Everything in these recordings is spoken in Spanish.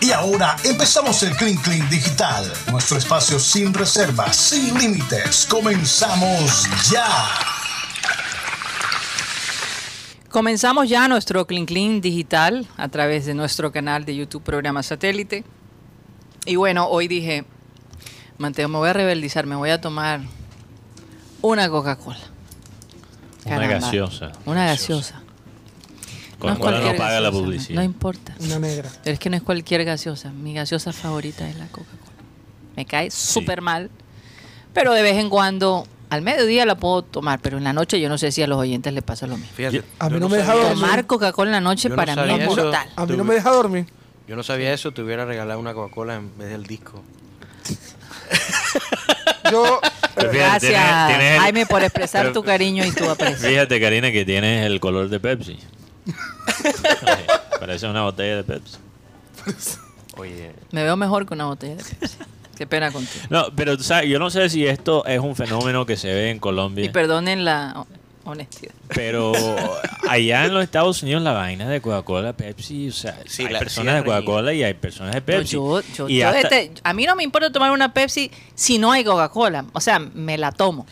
Y ahora empezamos el Clean Clean Digital, nuestro espacio sin reservas, sin límites. Comenzamos ya. Comenzamos ya nuestro Clean Clean digital a través de nuestro canal de YouTube Programa Satélite. Y bueno, hoy dije, Mateo, me voy a rebeldizar, me voy a tomar una Coca-Cola. Una gaseosa. Una gaseosa. Coca-Cola no, paga la publicidad. No importa. Una negra. Pero es que no es cualquier gaseosa. Mi gaseosa favorita es la Coca-Cola. Me cae súper mal. Pero de vez en cuando, al mediodía la puedo tomar. Pero en la noche yo no sé si a los oyentes les pasa lo mismo. Fíjate, A mí no me deja dormir. Tomar Coca-Cola en la noche Yo no para mí es eso. brutal. A mí no me deja dormir. Yo no sabía eso, te hubiera regalado una Coca-Cola en vez del disco. Yo, fíjate, Gracias, tienes- tienes el- Jaime, por expresar pero- tu cariño y tu aprecio. Fíjate, Karina, que tienes el color de Pepsi. Parece una botella de Pepsi. Oye, Me veo mejor que una botella de Pepsi. Qué pena contigo. No, pero tú sabes, yo no sé si esto es un fenómeno que se ve en Colombia. Y perdonen la ho- honestidad. Pero allá en los Estados Unidos la vaina de Coca-Cola, Pepsi, o sea, Sí, hay la- personas sí de. Coca-Cola y hay personas de No, Pepsi. yo, yo- Y yo hasta- este- a mí no me importa tomar una Pepsi si no hay Coca-Cola. O sea, me la tomo.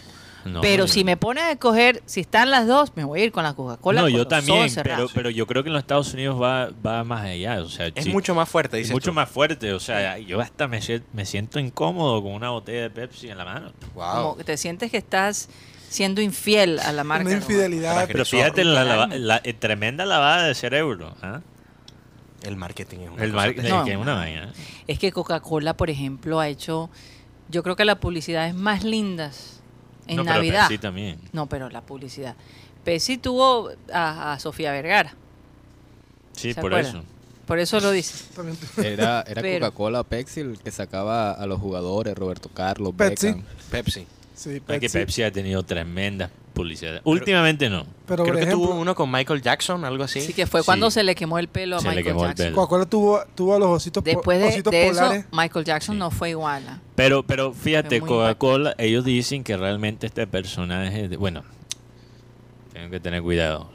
No, pero yo- si me pones a escoger, si están las dos, me voy a ir con la Coca-Cola. No, yo también, pero, pero yo creo que en los Estados Unidos va, va más allá. O sea, es sí, mucho más fuerte, es dices mucho tú. más fuerte. O sea, yo hasta me, me siento incómodo con una botella de Pepsi en la mano. Wow. Como que te sientes que estás siendo infiel a la marca. una infidelidad. Pero Agresor. fíjate la, Totalmente. la- eh, tremenda lavada de cerebro. ¿ah? El marketing es una El cosa mar-. No. es una vaina. Es que Coca-Cola, por ejemplo, ha hecho, yo creo que las publicidades más lindas en no, pero Navidad. Pepsi también. No, pero la publicidad. Pepsi tuvo a, a Sofía Vergara. Sí, ¿se por acuerdan? eso. Por eso lo dice. Era, era Pero- Coca-Cola o Pepsi el que sacaba a los jugadores, Roberto Carlos, Pepsi. Beckham. Pepsi. Sí, Es que Pepsi. Pepsi ha tenido tremendas publicidades. Últimamente no. Pero, Creo por que ejemplo, tuvo uno con Michael Jackson, algo así. Así que fue Sí. cuando se le quemó el pelo a Se le Michael quemó el Jackson. pelo. Coca-Cola tuvo, tuvo a los ositos, po- Después de, ositos de eso, polares. Michael Jackson Sí. no fue igual. Pero, pero fíjate, muy Coca-Cola, ellos dicen que realmente este personaje, de- bueno, tengo que tener cuidado.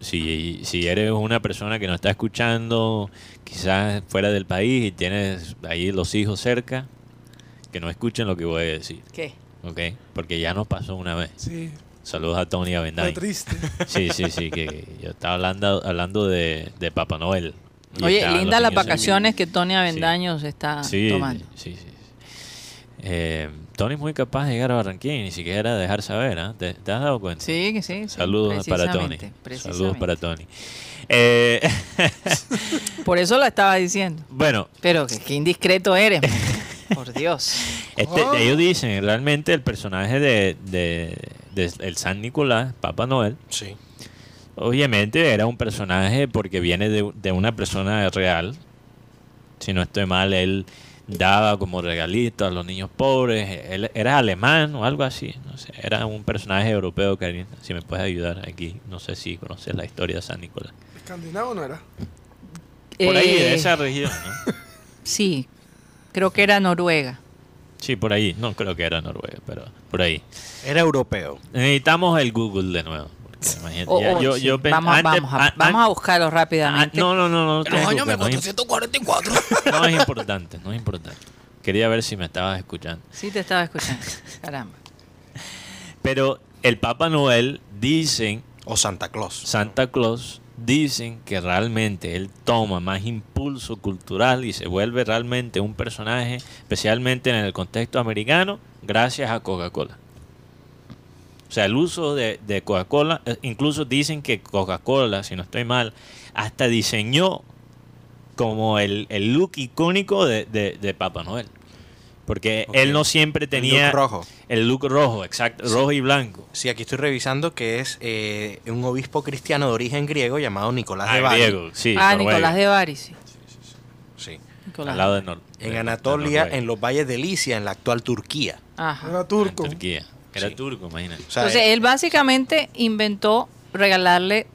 Si, si eres una persona que no está escuchando, quizás fuera del país y tienes ahí los hijos cerca, que no escuchen lo que voy a decir, ¿Qué? ¿ok? Porque ya nos pasó una vez. Sí, Saludos a Tony Avendaño. triste. Sí, sí, sí, que yo estaba hablando, hablando de, de Papá Noel. Oye, linda las vacaciones que Tony Avendaño se está Sí, tomando. sí, sí. Eh, Tony es muy capaz de llegar a Barranquilla y ni siquiera dejar saber, ¿ah? ¿Te, te has dado cuenta? Sí, que sí. sí, Saludos para Tony. Saludos para. Tony. Eh, Por eso lo estaba diciendo. bueno, Pero qué indiscreto eres, man. por Dios. este, Oh. ellos dicen realmente el personaje de, de el San Nicolás, Papá Noel, Sí. obviamente era un personaje porque viene de, de una persona real. Si no estoy mal, él daba como regalitos a los niños pobres. Él era alemán o algo así. No sé, era un personaje europeo, Karina. Si me puedes ayudar aquí. No sé si conoces la historia de San Nicolás. ¿Escandinavo no era? Por ahí, de Eh, esa región, ¿no? Sí, creo que era Noruega. Sí, por ahí. No creo que era Noruega, pero por ahí. Era europeo. Necesitamos el Google de nuevo. ya- yo, sí, yo vamos, a- antes- vamos, a, an- vamos an- a buscarlo rápidamente. no, no, no, no. no los años preocupes, no es 1444. No es importante, no es importante. Quería ver si me estabas escuchando. Sí te estaba escuchando. Caramba. Pero el Papa Noel dicen, O Santa Claus. Santa Claus, dicen que realmente él toma más impulso cultural y se vuelve realmente un personaje, especialmente en el contexto americano, gracias a Coca-Cola. O sea, el uso de, Coca-Cola, eh, incluso dicen que Coca-Cola, si no estoy mal, hasta diseñó como el, el look icónico de Papá Noel. Porque él no siempre El tenía look rojo. el look rojo, exacto, rojo y blanco. Sí, aquí estoy revisando que es eh, un obispo cristiano de origen griego llamado Nicolás Ah, de Bari. griego, sí. ah, Noruega, Nicolás de Bari, sí. Sí. Nicolás Al lado de Nor- En de- Anatolia, de en los valles de Licia, en la actual Turquía. Ajá. Era en turco. Turquía. Era Sí. turco, imagínate. O sea, Entonces, eh, él básicamente inventó regalarle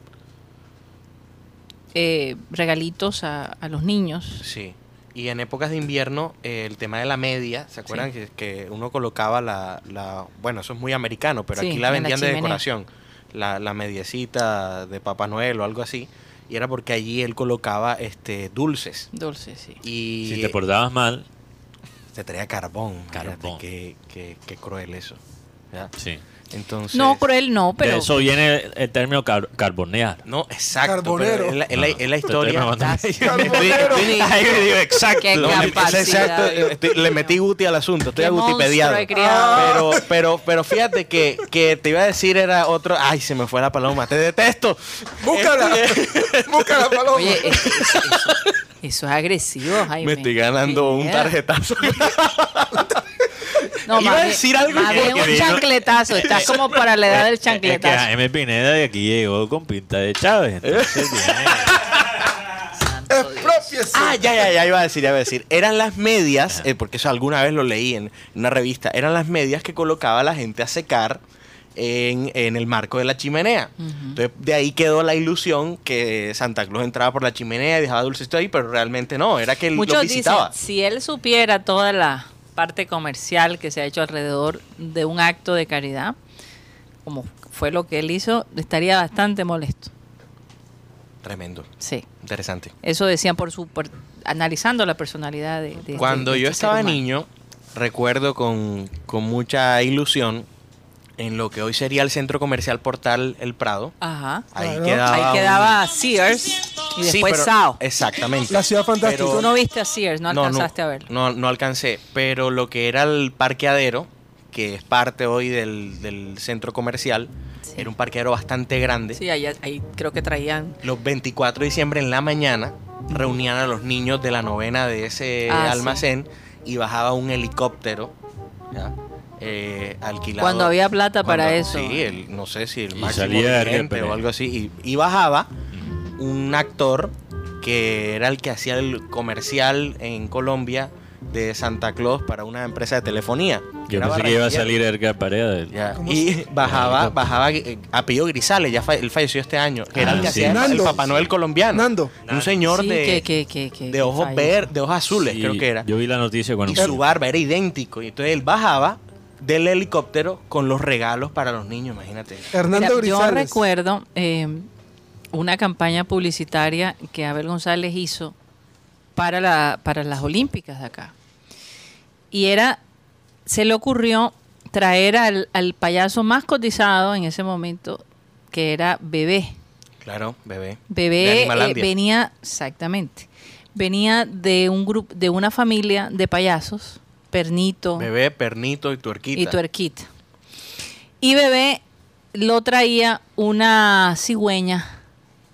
eh, regalitos a, a los niños. Sí. Y en épocas de invierno, eh, el tema de la media, ¿se acuerdan que, que uno colocaba la, la- Bueno, eso es muy americano, pero Sí, aquí la en la vendían de decoración. La, la mediecita de Papá Noel o algo así. y era porque allí él colocaba este dulces. Dulce, sí. Y Si te portabas mal, te traía carbón. Carbón. Qué, qué- qué cruel eso. ¿ya? sí. Entonces, No, cruel no, pero... de eso viene el, el término car- carbonear. No, exacto. Carbonero. pero Es la, es la- es la historia. exacto. Qué No, es capacidad. exacto, estoy- le metí Guti al asunto. Estoy monstruo he criado. Pero, pero, pero fíjate que, que te iba a decir era otro. Ay, se me fue la paloma. Te detesto. Búscala. Búscala, paloma. Oye, eso, eso- eso es agresivo, Jaime. Me estoy ganando un tarjetazo. No, Iba más a decir algo Más que- bien un chancletazo. Estás como para la edad del Es que chancletazo. Jaime Pineda de aquí llegó con pinta de Chávez. Entonces. Expropiese. Ah, ya, ya, ya iba a decir, ya iba a decir. Eran las medias, eh, porque eso alguna vez lo leí en una revista, eran las medias que colocaba la gente a secar en, en el marco de la chimenea. Entonces, de ahí quedó la ilusión que Santa Claus entraba por la chimenea y dejaba dulcecitos ahí, pero realmente no, era que él Muchos lo dicen, visitaba. si él supiera toda la parte comercial que se ha hecho alrededor de un acto de caridad, como fue lo que él hizo, estaría bastante molesto. Tremendo, Sí. interesante. Eso decían por su por- analizando la personalidad de, de este- Cuando de yo este estaba niño, recuerdo con, con mucha ilusión en lo que hoy sería el centro comercial Portal El Prado. Ajá. Ahí Claro. quedaba. Ahí un- quedaba Sears y Sí, después pero- Sao. Exactamente. La ciudad fantástica. Pero- Tú no viste a Sears, no alcanzaste no, a verlo. No, no alcancé. Pero lo que era el parqueadero, que es parte hoy del, del centro comercial, Sí. era un parqueadero bastante grande. Sí, ahí, ahí creo que traían. Los 24 de diciembre en la mañana reunían a los niños de la novena de ese Ah, sí. almacén y bajaba un helicóptero. ¿ya? Eh, alquilado. Cuando había plata para Cuando- eso. Sí, el- no sé si el máximo salía o algo así. Y, y bajaba un actor que era el que hacía el comercial en Colombia de Santa Claus para una empresa de telefonía. Yo pensé que iba a salir Edgar Paredes. Ya, ¿Cómo Y bajaba, bajaba eh, apellido Grisales, ya él falleció este año. era el Ah, que sí. hacía el-. Papá Noel colombiano. Nando. Un señor Sí, de, que- que- que- que- de que ojos verdes, de ojos azules, Sí, creo que era. Yo vi la noticia cuando... Y su barba era idéntico. Y entonces él bajaba del helicóptero con los regalos para los niños, imagínate. Hernando Mira, yo Grisales. recuerdo eh, una campaña publicitaria que Abel González hizo para, la, para las Olímpicas de acá. Y era, se le ocurrió traer al, al payaso más cotizado en ese momento, que era Bebé. Claro, bebé. De Bebé eh, venía, exactamente, venía de un grupo, de una familia de payasos, Pernito, Bebé, pernito y tuerquita. y tuerquita. Y bebé lo traía una cigüeña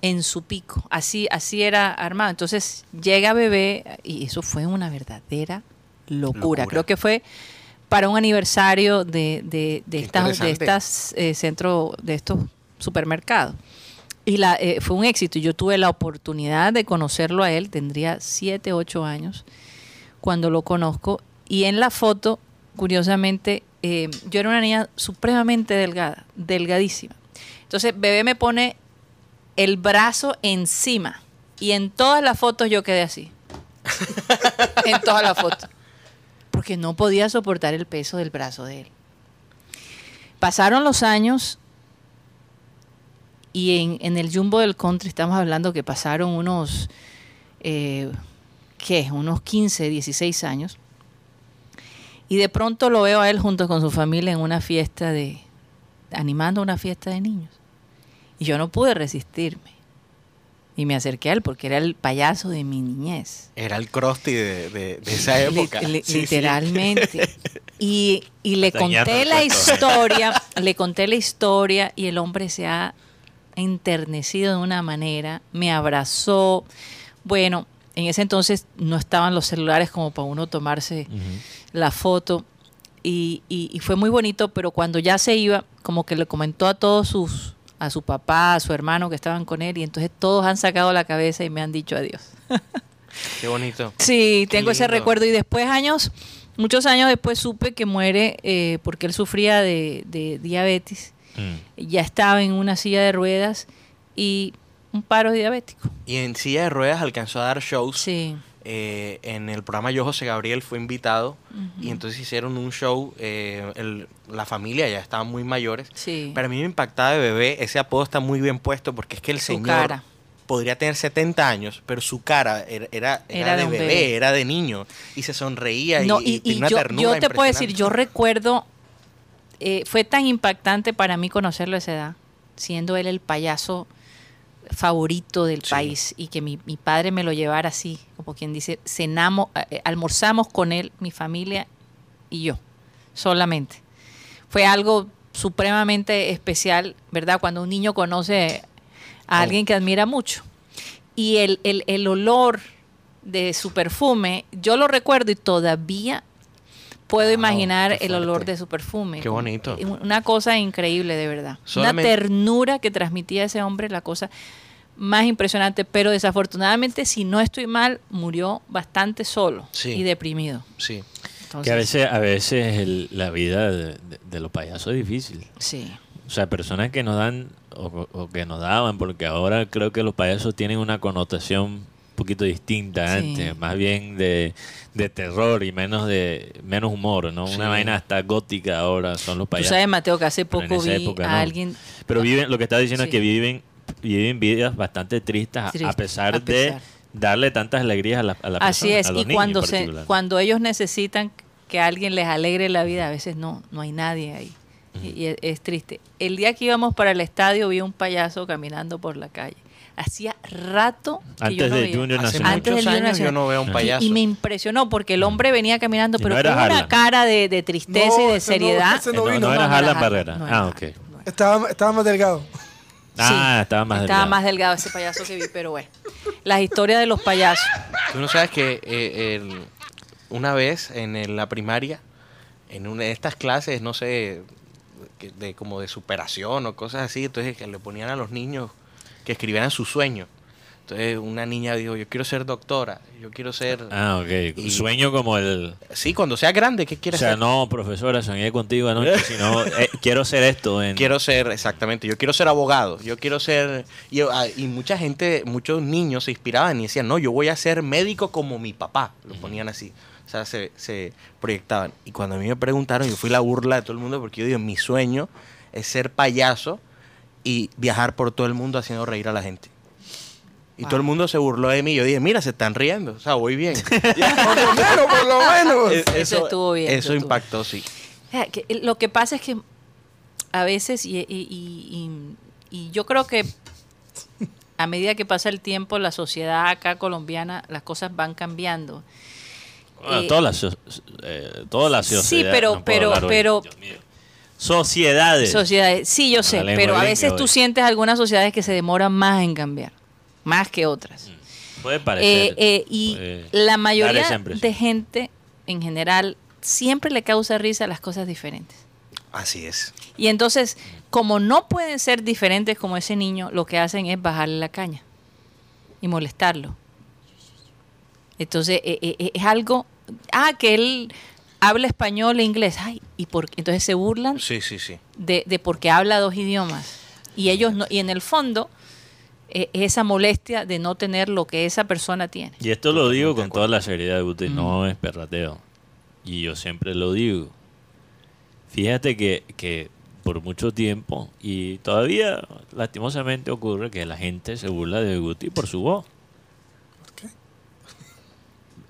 en su pico. Así, así era armado. Entonces llega bebé y eso fue una verdadera locura. Locura. Creo que fue para un aniversario de, de, de estas, de estas eh, centros, de estos supermercados. Y la, eh, fue un éxito. Yo tuve la oportunidad de conocerlo a él, tendría 7, 8 años, cuando lo conozco. Y en la foto, curiosamente, eh, yo era una niña supremamente delgada, delgadísima. Entonces, bebé me pone el brazo encima. Y en todas las fotos yo quedé así. en todas las fotos. Porque no podía soportar el peso del brazo de él. Pasaron los años y en, en el Jumbo del Country estamos hablando que pasaron unos, eh, ¿qué? Unos 15, 16 años. Y de pronto lo veo a él junto con su familia en una fiesta de, animando una fiesta de niños. Y yo no pude resistirme. Y me acerqué a él porque era el payaso de mi niñez. Era el Krusty de, de- de esa época. Lit- li- Sí, sí. literalmente. Y, y le conté la cuento. historia, le conté la historia y el hombre se ha enternecido de una manera, me abrazó. Bueno, en ese entonces no estaban los celulares como para uno tomarse la foto y, y- y fue muy bonito, pero cuando ya se iba, como que le comentó a todos sus, a su papá, a su hermano que estaban con él y entonces todos han sacado la cabeza y me han dicho adiós. Qué bonito. Sí, Qué tengo ese recuerdo. Y después, años, muchos años después, supe que muere eh, porque él sufría de, de diabetes. Mm. Ya estaba en una silla de ruedas y un paro diabético. Y en silla de ruedas alcanzó a dar shows. Sí. Eh, en el programa Yo José Gabriel fue invitado y entonces hicieron un show. eh, el- la familia ya estaban muy mayores. Sí. Pero a mí me impactaba de bebé. Ese apodo está muy bien puesto porque es que el Su señor. cara. podría tener 70 años, pero su cara era, era, era Era de bebé, bebé. era de niño, y se sonreía No, y, y, y tenía una yo, ternura yo te puedo decir, yo recuerdo, eh, fue tan impactante para mí conocerlo a esa edad, siendo él el payaso favorito del Sí. país y que mi, mi padre me lo llevara así, como quien dice, cenamos, eh, almorzamos con él, mi familia y yo, solamente. Fue algo supremamente especial, ¿verdad? Cuando un niño conoce a Oh. alguien que admira mucho. Y el, el, el olor de su perfume, yo lo recuerdo y todavía puedo Wow, imaginar el olor de su perfume. Qué bonito. Una cosa increíble, de verdad. Solamente- Una ternura que transmitía ese hombre, la cosa más impresionante. Pero desafortunadamente, si no estoy mal, murió bastante solo Sí. y deprimido. Sí. Entonces, Que a veces, a veces el- la vida de, de- de los payasos es difícil. Sí. O sea, personas que nos dan o, o que nos daban, porque ahora creo que los payasos tienen una connotación poquito distinta Sí. antes, más bien de, de terror y menos de menos humor, ¿no? Sí. Una vaina hasta gótica ahora son los Tú payasos. sabes, Mateo, que hace poco vi época a no. alguien... Pero viven, lo que está diciendo Sí. es que viven viven vidas bastante tristes, a- pesar a de darle tantas alegrías a la, a la Así persona, es, a los y niños cuando se, cuando ellos necesitan que alguien les alegre la vida, a veces no, no hay nadie ahí. Y, y es, es triste. El día que íbamos para el estadio vi un payaso caminando por la calle. Hacía rato que yo Antes no de veía. Junior Hace Nacional. Antes muchos del Junior años yo no veo a un payaso. Y me impresionó porque el hombre venía caminando, pero no era con una cara de, de tristeza No, y de seriedad. no, no vino. no era Harlan era Barrera. no era ah, ok. Estaba, estaba más delgado. Ah, estaba más Estaba delgado. más delgado ese payaso que vi, pero bueno. Las historias de los payasos. Tú no sabes que eh, el- una vez en el- la primaria, en una de estas clases, no sé, que- de como de superación o cosas así, entonces que le ponían a los niños que escribieran su sueño. Entonces una niña dijo, yo quiero ser doctora, yo quiero ser... Ah, ok. Y- Sueño como el... Sí, cuando sea grande, ¿qué O quieres sea, ser? no, profesora, soñé contigo anoche, sino eh, quiero ser esto. En, Quiero ser, exactamente, yo quiero ser abogado, yo quiero ser... Y, ah, y mucha gente, muchos niños se inspiraban y decían, no, yo voy a ser médico como mi papá. Lo ponían así. O sea, se, se proyectaban. Y cuando a mí me preguntaron, yo fui la burla de todo el mundo porque yo digo, mi sueño es ser payaso y viajar por todo el mundo haciendo reír a la gente. Y todo el mundo se burló de mí. Yo dije, mira, se están riendo. O sea, voy bien. Por lo menos, por lo menos. Es- Eso estuvo bien, eso impactó, sí. Que lo que pasa es que a veces, y, y- y- y- y yo creo que a medida que pasa el tiempo, la sociedad acá colombiana, las cosas van cambiando. Bueno, Eh, todas las so- eh, todas las sí, sociedades. pero- no pero-. Sociedades. Sociedades, sí, yo sé, pero a veces tú sientes algunas sociedades que se demoran más en cambiar, más que otras. Puede Eh, parecer. eh, y puede la mayoría de gente, en general, siempre le causa risa las cosas diferentes. Así es. Y entonces, como no pueden ser diferentes como ese niño, lo que hacen es bajarle la caña y molestarlo. Entonces, eh, eh, eh, es algo, ah, que él habla español e inglés, ay, y por, entonces se burlan Sí, sí, sí. de, de porque habla dos idiomas. Y ellos no, y en el fondo, eh, esa molestia de no tener lo que esa persona tiene. Y esto lo digo con toda la seriedad, Guti, no es perrateo. Y yo siempre lo digo. Fíjate que, que por mucho tiempo, y todavía lastimosamente ocurre que la gente se burla de Guti por su voz.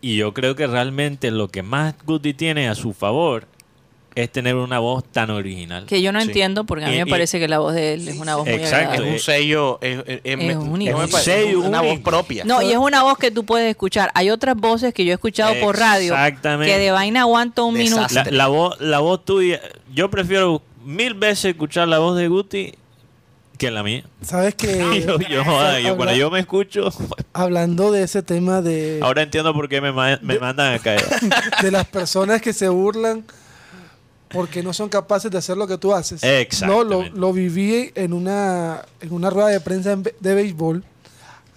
Y yo creo que realmente lo que más Guti tiene a su favor es tener una voz tan original. Que yo no Sí. entiendo, porque a mí Y- me y- parece que la voz de él es una voz muy Exacto. Es agradable. un sello, es, es- es- único. me Un sello una voz propia. No, y es una voz que tú puedes escuchar. Hay otras voces que yo he escuchado por radio Exactamente. que de vaina aguanta un minuto. La, la voz, la voz tuya, yo prefiero mil veces escuchar la voz de Guti que la mía. ¿Sabes que yo, yo, joda, yo cuando yo me escucho, hablando de ese tema de, ahora entiendo por qué me, ma- me mandan a caer. de las personas que se burlan porque no son capaces de hacer lo que tú haces. No, lo, lo viví en una, en una rueda de prensa de béisbol.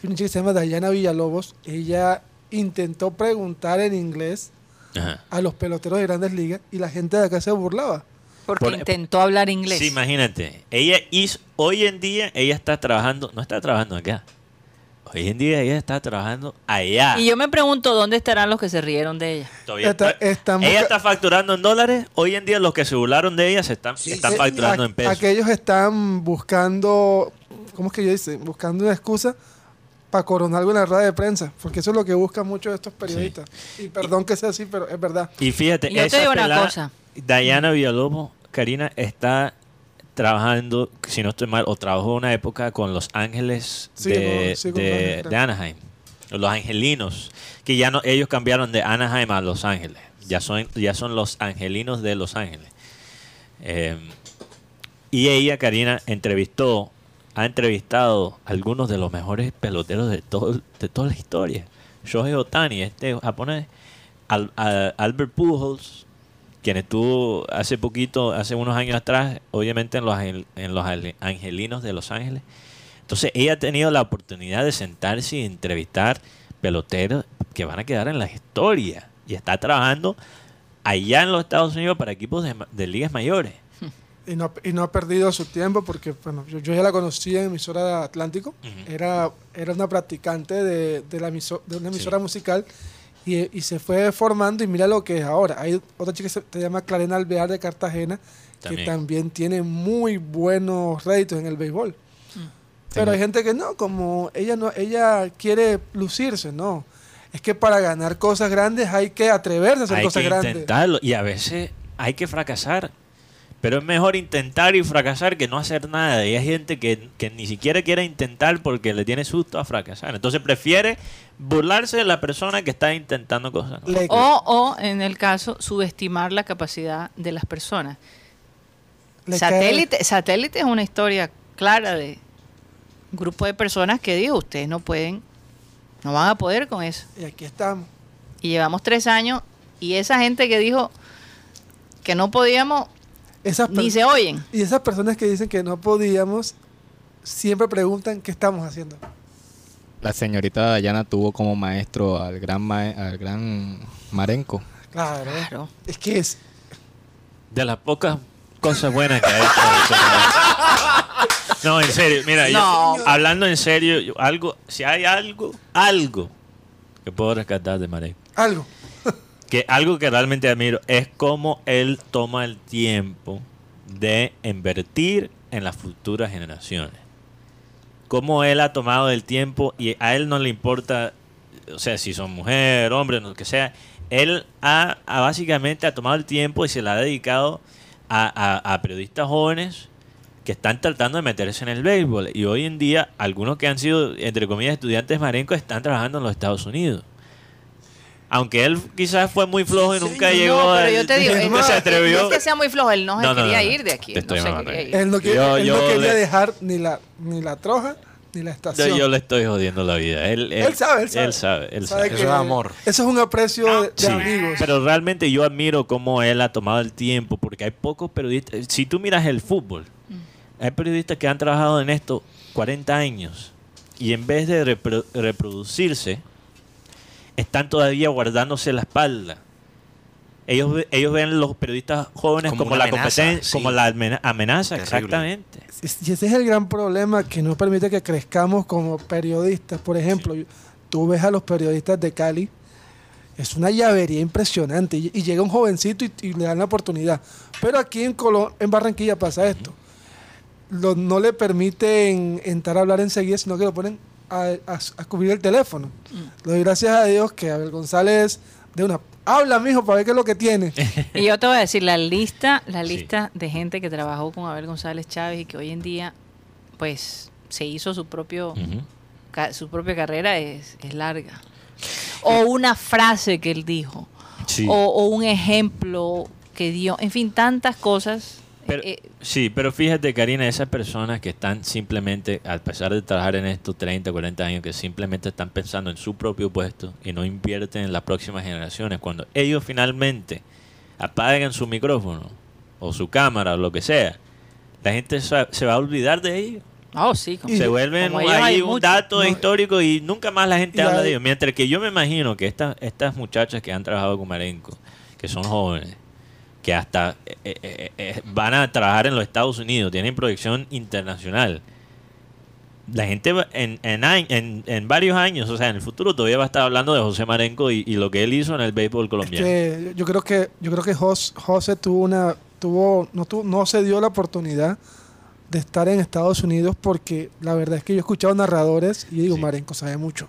Hay una chica que se llama Dayana Villalobos. Ella intentó preguntar en inglés Ajá. a los peloteros de grandes ligas y la gente de acá se burlaba. Porque Por- intentó hablar inglés. Sí, imagínate. Ella hizo, hoy en día ella está trabajando, no está trabajando acá. Hoy en día ella está trabajando allá. Y yo me pregunto dónde estarán los que se rieron de ella. Todavía Está- ella está facturando en dólares. Hoy en día los que se burlaron de ella se están, están Eh, facturando a- en pesos. Aquellos están buscando, ¿cómo es que yo dice? Buscando una excusa para coronar algo en la rueda de prensa, porque eso es lo que buscan muchos de estos periodistas. Y perdón que sea así, pero es verdad. Y fíjate, Yo te digo una cosa. Diana Villalobos, Karina, está trabajando, si no estoy mal, o trabajó una época con Los Ángeles Sí, de, sí, Anaheim. Los angelinos, que ya no, ellos cambiaron de Anaheim a Los Ángeles. Ya son, ya son los angelinos de Los Ángeles. Eh, y ella, Karina, entrevistó, ha entrevistado a algunos de los mejores peloteros de, todo, de toda la historia. Shohei Otani, este japonés, Al- a- Albert Pujols, quien estuvo hace poquito, hace unos años atrás, obviamente en los, en los angelinos de Los Ángeles. Entonces ella ha tenido la oportunidad de sentarse y entrevistar peloteros que van a quedar en la historia. Y está trabajando allá en los Estados Unidos para equipos de, ligas mayores. Y no, y no ha perdido su tiempo porque bueno, yo, yo ya la conocí en emisora Atlántico. Era, era una practicante de, de, la emiso- de una emisora Sí. musical y, y se fue formando y mira lo que es ahora. Hay otra chica que se, se llama Clarena Alvear de Cartagena que También. tiene muy buenos réditos en el béisbol. Pero hay gente que no, como ella no, ella quiere lucirse, no. Es que para ganar cosas grandes hay que atreverse a hacer hay cosas que grandes. intentarlo y a veces hay que fracasar. Pero es mejor intentar y fracasar que no hacer nada. Y hay gente que, que ni siquiera quiere intentar porque le tiene susto a fracasar. Entonces prefiere burlarse de la persona que está intentando cosas. O, o, en el caso, subestimar la capacidad de las personas. le cae- Satélite, satélite es una historia clara de un grupo de personas que dijo, ustedes no pueden, no van a poder con eso. Y aquí estamos. Y llevamos tres años y esa gente que dijo que no podíamos, Esas ni se oyen. Y esas personas que dicen que no podíamos, siempre preguntan qué estamos haciendo. La señorita Dayana tuvo como maestro al gran, mae- al gran Marenco. Claro. Claro. Es que es. De las pocas cosas buenas que ha hecho. No, en serio, mira, yo- hablando en serio, yo- algo, si hay algo, algo que puedo rescatar de Marek, Algo. que algo que realmente admiro es cómo él toma el tiempo de invertir en las futuras generaciones. Cómo él ha tomado el tiempo y a él no le importa, o sea, si son mujer, hombre, lo que sea. Él ha, básicamente ha tomado el tiempo y se le ha dedicado a, a- a periodistas jóvenes que están tratando de meterse en el béisbol. Y hoy en día, algunos que han sido, entre comillas, estudiantes marencos están trabajando en los Estados Unidos. Aunque él quizás fue muy flojo y nunca No, llegó pero al- yo te digo, él no, se atrevió. no es que sea muy flojo, él no se No, no, quería no, no. ir de aquí. Te él no estoy se quería ir. Él no, quiere- Yo- él yo no quería le- dejar ni la, ni la troja ni la estación. yo le estoy jodiendo la vida. Él, él, Él sabe, él sabe. Él sabe, él Sabe sabe. Eso que es amor. Eso es un aprecio de, de Sí, amigos. pero realmente yo admiro cómo él ha tomado el tiempo, porque hay pocos periodistas. Si tú miras el fútbol, hay periodistas que han trabajado en esto 40 años y en vez de repro- reproducirse, están todavía guardándose la espalda. Ellos, ellos ven los periodistas jóvenes Como la amenaza, competencia, sí. como la amena- amenaza, Terrible. exactamente. Y ese es el gran problema que no permite que crezcamos como periodistas. Por ejemplo, tú ves a los periodistas de Cali, es una llavería impresionante. Y, y llega un jovencito y, y le dan la oportunidad. Pero aquí en, Colón, en Barranquilla pasa esto. Lo- no le permiten entrar a hablar enseguida, sino que lo ponen a, a- a cubrir el teléfono. Le doy gracias a Dios que Abel González de una... Habla, mijo, para ver qué es lo que tiene. Y yo te voy a decir, la lista, la Sí. lista de gente que trabajó con Abel González Chávez y que hoy en día, pues, se hizo su propio, ca- su propia carrera es, es larga. O una frase que él dijo. Sí. O, o un ejemplo que dio. En fin, tantas cosas. Pero- Eh, sí, pero fíjate, Karina, esas personas que están simplemente, a pesar de trabajar en estos 30, 40 años, que simplemente están pensando en su propio puesto y no invierten en las próximas generaciones, cuando ellos finalmente apaguen su micrófono o su cámara o lo que sea, la gente se va a olvidar de ellos. oh, sí. como- Y- se vuelven como ellos ahí hay un muchos. dato No, histórico y nunca más la gente habla hay- de ellos. Mientras que yo me imagino que estas, estas muchachas que han trabajado con Marenco, que son jóvenes, que hasta eh, eh, eh, van a trabajar en los Estados Unidos, tienen proyección internacional. La gente en, en, en, en varios años, o sea, en el futuro todavía va a estar hablando de José Marenco y, y lo que él hizo en el béisbol Es colombiano. que yo creo que yo creo que Jos- José tuvo una tuvo no tuvo, no se dio la oportunidad de estar en Estados Unidos porque la verdad es que yo he escuchado narradores y digo, Sí. Marenco sabe mucho.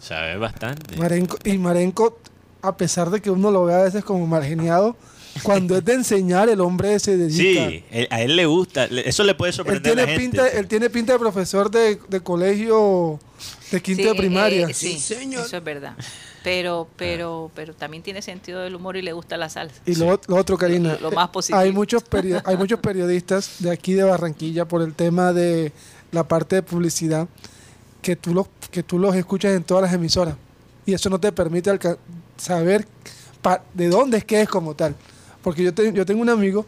Sabe bastante. Marenco, y Marenco, a pesar de que uno lo ve a veces como margeniado, cuando es de enseñar, el hombre se dedica. Sí, él- a él le gusta. Eso le puede Él sorprender a tiene, la gente. pinta, él tiene pinta de profesor de, de colegio de quinto Sí, de primaria. eh, sí, eso es verdad. Pero, pero, pero también tiene sentido del humor y le gusta la salsa. Y lo, lo otro, Karina, Lo- lo más eh, positivo. Hay muchos, hay muchos periodistas de aquí de Barranquilla por el tema de la parte de publicidad que tú los, que tú los escuchas en todas las emisoras. Y eso no te permite saber pa- de dónde es que es como tal. Porque yo, te- yo tengo un amigo,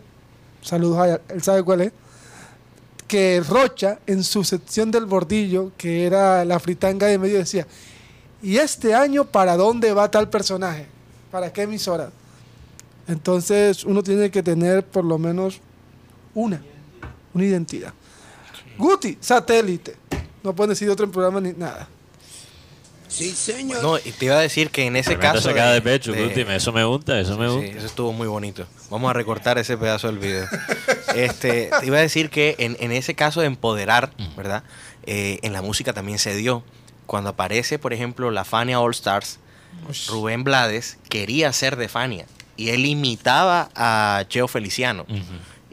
saludos a él, él sabe cuál es, que Rocha en su sección del bordillo, que era la fritanga de medio, decía, ¿y este año para dónde va tal personaje? ¿Para qué emisora? Entonces uno tiene que tener por lo menos una, una identidad. Guti, satélite. No pueden decir otro programa ni nada. No, y te iba a decir que en ese Tremenda caso. sacada de, pecho, de- Guti, Eso me gusta, eso me Sí, gusta. eso estuvo muy bonito. Vamos a recortar ese pedazo del video. Este, te iba a decir que en, en ese caso de empoderar, ¿verdad? Eh, en la música también se dio. Cuando aparece, por ejemplo, la Fania All Stars, Rubén Blades quería ser de Fania. Y él imitaba a Cheo Feliciano.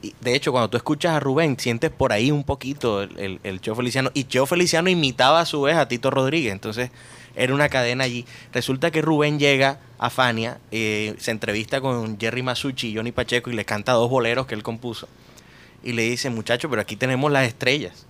Y, de hecho, cuando tú escuchas a Rubén, sientes por ahí un poquito el, el, el Cheo Feliciano. Y Cheo Feliciano imitaba a su vez a Tito Rodríguez. Entonces, era una cadena allí. Resulta que Rubén llega a Fania, eh, se entrevista con Jerry Masucci y Johnny Pacheco y le canta dos boleros que él compuso. Y le dice, muchacho, pero aquí tenemos las estrellas.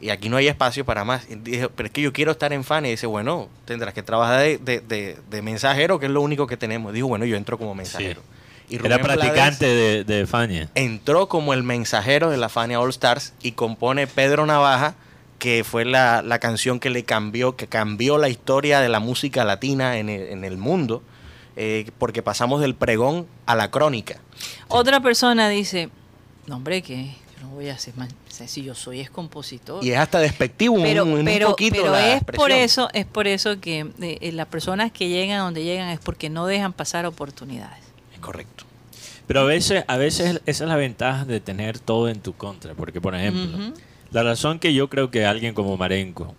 Y aquí no hay espacio para más. Y dije, pero es que yo quiero estar en Fania. Y dice, bueno, tendrás que trabajar de, de- de- de mensajero, que es lo único que tenemos. Dijo, bueno, yo entro como mensajero. Y Era Rubén Blades- practicante de, de Fania. entró como el mensajero de la Fania All Stars y compone Pedro Navaja, que fue la, la canción que le cambió, que cambió la historia de la música latina en el, en el mundo, eh, porque pasamos del pregón a la crónica. Otra persona dice, no hombre, que yo no voy a hacer más, o sea, si yo soy es compositor. Y es hasta despectivo un- pero, un, pero, poquito pero la es por eso, es por eso que eh, eh, las personas que llegan a donde llegan es porque no dejan pasar oportunidades. Es correcto. Pero a veces, a veces esa es la ventaja de tener todo en tu contra. Porque, por ejemplo. La razón que yo creo que alguien como Marenco,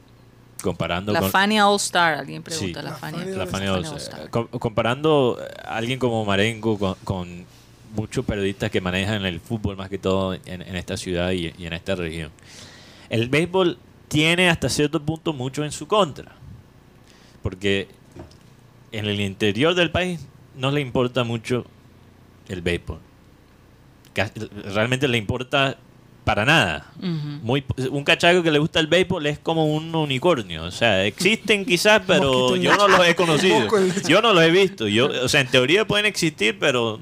comparando La con... Fania All Star, alguien pregunta, Sí. la La Fania. Fania la All Fania Fania All All Star. Com- comparando a alguien como Marengo con, con muchos periodistas que manejan el fútbol más que todo en, en esta ciudad y, y en esta región. El béisbol tiene hasta cierto punto mucho en su contra. Porque en el interior del país no le importa mucho el béisbol. Realmente le importa para nada. Muy, un cachaco que le gusta el béisbol es como un unicornio. O sea, existen quizás, pero yo no los he conocido. Yo no los he visto. Yo, o sea, en teoría pueden existir, pero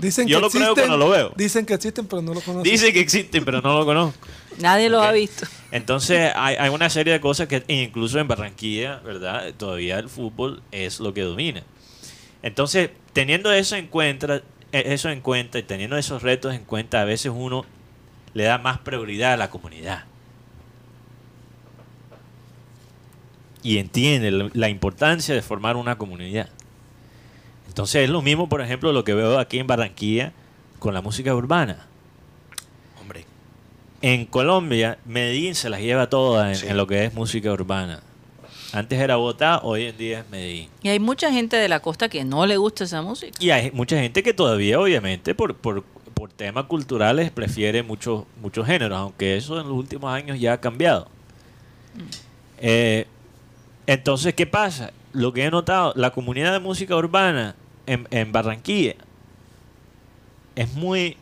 Dicen Yo que lo creo existen, cuando lo veo. Dicen que existen, pero no lo conocen. dice que existen, pero no lo conozco. Nadie los ha visto. Entonces, hay, hay una serie de cosas que incluso en Barranquilla, ¿verdad? Todavía el fútbol es lo que domina. Entonces, teniendo eso en cuenta, eh, eso en cuenta y teniendo esos retos en cuenta, a veces uno le da más prioridad a la comunidad. Y entiende la- importancia de formar una comunidad. Entonces es lo mismo, por ejemplo, lo que veo aquí en Barranquilla con la música urbana. Hombre, En Colombia, Medellín se las lleva todas en, Sí. en lo que es música urbana. Antes era Bogotá, hoy en día es Medellín. Y hay mucha gente de la costa que no le gusta esa música. Y hay mucha gente que todavía, obviamente, por, por, por temas culturales, prefiere muchos muchos géneros, aunque eso en los últimos años ya ha cambiado. Eh, entonces, ¿qué pasa? Lo que he notado, la comunidad de música urbana en, en Barranquilla es muy...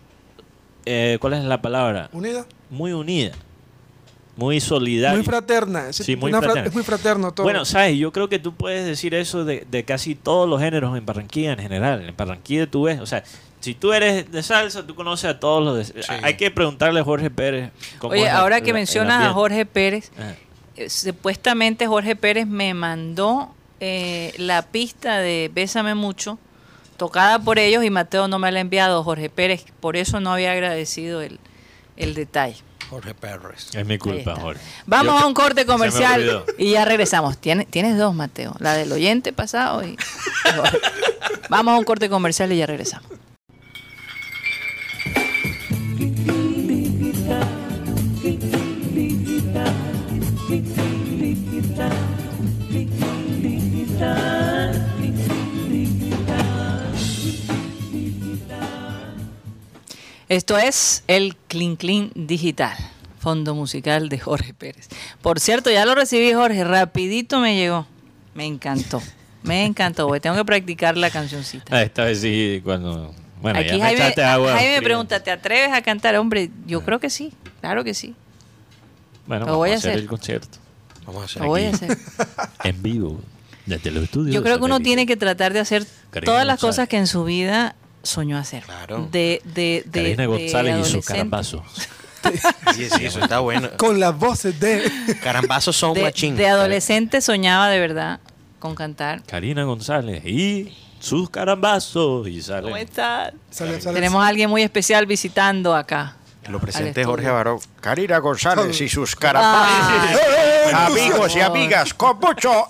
eh, ¿Cuál es la palabra? Unida. Muy unida, muy solidaria. Muy fraterna. Es, Sí, muy una fra- fraterna. es muy fraterno todo. Bueno, sabes, yo creo que tú puedes decir eso de, de casi todos los géneros en Barranquilla en general. En Barranquilla tú ves, o sea, si tú eres de salsa, tú conoces a todos los de... Sí. Hay que preguntarle a Jorge Pérez. cómo Oye, la- ahora que mencionas a. Jorge Pérez, eh, supuestamente Jorge Pérez me mandó eh, la pista de Bésame mucho, tocada por ellos y Mateo no me la ha enviado, Jorge Pérez, por eso no había agradecido el, el detalle. Jorge Pérez. es mi culpa. Jorge. Vamos Yo- a un corte comercial y ya regresamos. Tienes, tienes dos, Mateo, la del oyente pasado y... Vamos a un corte comercial y ya regresamos. Esto es el Clean Clean Digital, fondo musical de Jorge Pérez. Por cierto, ya lo recibí, Jorge, rapidito me llegó. Me encantó, me encantó. Tengo que practicar la cancioncita. Ah, esta vez sí, cuando. Bueno, Aquí ya me Jaime, echaste agua. Jaime me pregunta, ¿te atreves a cantar? Hombre, yo creo que sí, claro que sí. Bueno, Lo vamos voy a hacer hacer. el concierto. Vamos a hacer Lo voy a hacer. En vivo. Desde los estudios. Yo creo que uno tiene que tratar de hacer Karina todas las González. cosas que en su vida soñó hacer. Claro. De, de, de, Karina de González y sus carambazos. Sí, sí, eso está bueno. Con las voces de. Carambazos son De, machín. de adolescente soñaba de verdad con cantar. Karina González y sus carambazos. Y sale. ¿Cómo estás? Sale- sale- Tenemos a alguien muy especial visitando acá. Lo estudio. Jorge Abaró. Karina González y sus carambazos. por Amigos y amigas, con mucho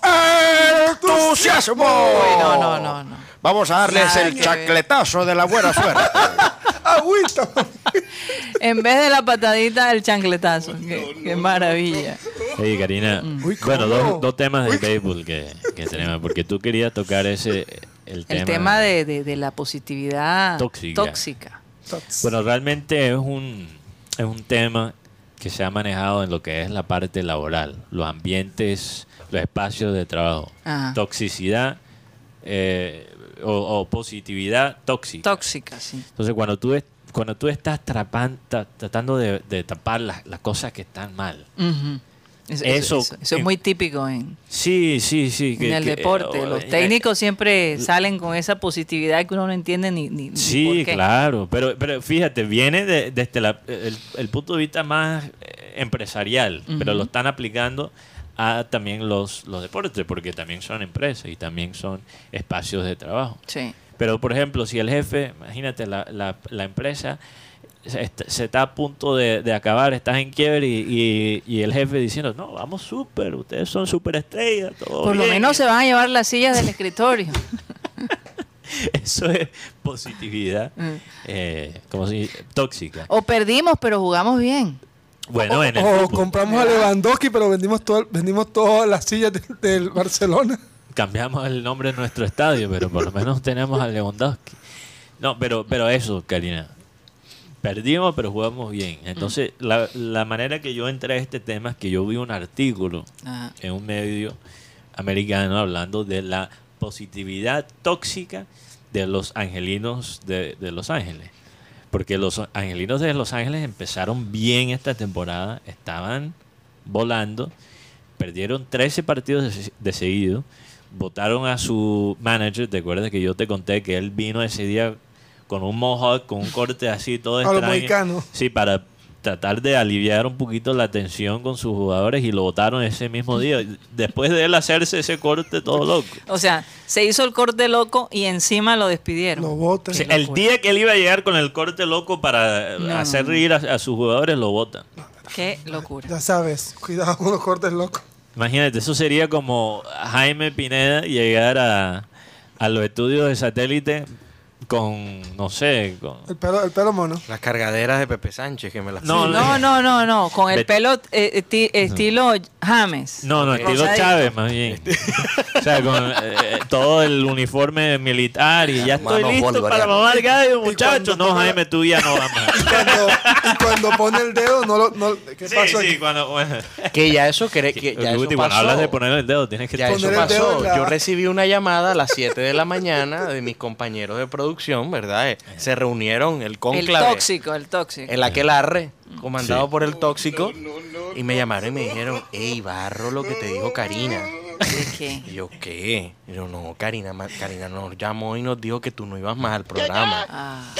entusiasmo. No, no, no, no. Vamos a darles Nada el que ver. chacletazo de la buena suerte. ¡Agüita! En vez de la patadita, el chancletazo. Qué, qué maravilla. Hey, Karina. Uy, bueno, dos, dos temas de béisbol que, que tenemos. Porque tú querías tocar ese. El tema, El tema de, de- de la positividad Tóxica. tóxica. Bueno, realmente es un, es un tema que se ha manejado en lo que es la parte laboral, los ambientes, los espacios de trabajo. Ajá. Toxicidad eh, o, o positividad tóxica. Tóxica, sí. Entonces, cuando tú, es- cuando tú estás trapan- ta- tratando de, de tapar las, las cosas que están mal. Eso, eso- Eso- eso- eso es muy típico en, Sí, sí, sí. en el que- deporte. o- Los eh, técnicos siempre salen con esa positividad que uno no entiende ni, ni, ni Sí, por qué. claro, pero, pero fíjate, viene de- desde la- el, el punto de vista más eh, empresarial, pero lo están aplicando a también los, los deportes, porque también son empresas y también son espacios de trabajo. Sí. Pero, por ejemplo, si el jefe, imagínate, la, la, la empresa se está, se está a punto de, de acabar, estás en quiebre y, y- y el jefe diciendo, no, vamos súper, ustedes son súper estrellas, todo Por lo bien". menos se van a llevar las sillas del escritorio. Eso es positividad, Mm. eh, como si tóxica. O perdimos, pero jugamos bien. Bueno, en el o compramos a Lewandowski, pero vendimos, todo, vendimos todas las sillas del, del Barcelona. cambiamos el nombre de nuestro estadio, pero por lo menos tenemos a Lewandowski. No, pero, pero eso, Karina. Perdimos, pero jugamos bien. Entonces, la, la manera que yo entré a este tema es que yo vi un artículo Ajá. en un medio americano hablando de la positividad tóxica de los angelinos de, de Los Ángeles. Porque los angelinos de Los Ángeles empezaron bien esta temporada, estaban volando, perdieron 13 partidos de, seguido, votaron a su manager, te acuerdas que yo te conté que él vino ese día con un mohawk, con un corte así todo A lo extraño. mohicano. Sí, para tratar de aliviar un poquito la tensión con sus jugadores y lo votaron ese mismo día. Después de él hacerse ese corte todo loco. O sea, se hizo el corte loco y encima lo despidieron. Lo votan. El día que él iba a llegar con el corte loco para No, hacer reír a, a sus jugadores, lo votan. Qué locura. Ya sabes, cuidado con los cortes locos. Imagínate, eso sería como Jaime Pineda llegar a, a los estudios de satélite con, no sé, con... El pelo, el pelo mono. Las cargaderas de Pepe Sánchez que me las No, No, no, no, no. Con el Bet- pelo eh, esti- estilo James. No, no, estilo Rosadito. Chávez más bien. o sea, con eh, todo el uniforme militar y ya estoy listo para mamar gallo, Y muchachos. No, Jaime, tú ya no vas más. Y cuando, y cuando pone el dedo, no lo. No, ¿Qué Sí, pasó sí, aquí? cuando... Bueno. Que ya eso, cree, que ya eso Guti, cuando pasó. hablas de poner el dedo, tienes que... Ya eso Poner el dedo pasó. la- Yo recibí una llamada a las 7 de la mañana de mis compañeros de producción, ¿verdad? Eh, Se reunieron el El conclave. tóxico, el tóxico. El aquelarre, comandado Sí. por el tóxico. y me llamaron y me dijeron, hey, barro lo que te dijo Karina. ¿De qué? Y yo, ¿qué? Y yo, no, Karina, Karina nos llamó y nos dijo que tú no ibas más al programa. Ah.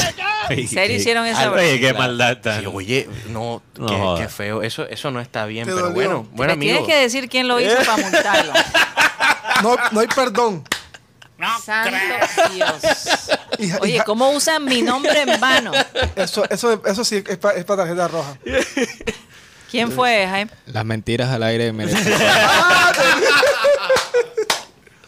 ¿En serio hicieron esa broma? Oye, qué maldad yo, oye, no, No qué, qué feo. Eso, eso no está bien, ¿Te pero dolió? bueno, buen Me amigo. tienes que decir quién lo hizo para multarlo. No, no hay perdón. Santo Dios. Oye, ¿cómo usan mi nombre en vano? Eso, eso, eso sí es para tarjeta roja. ¿Quién fue, Jaime? Las mentiras al aire merecen.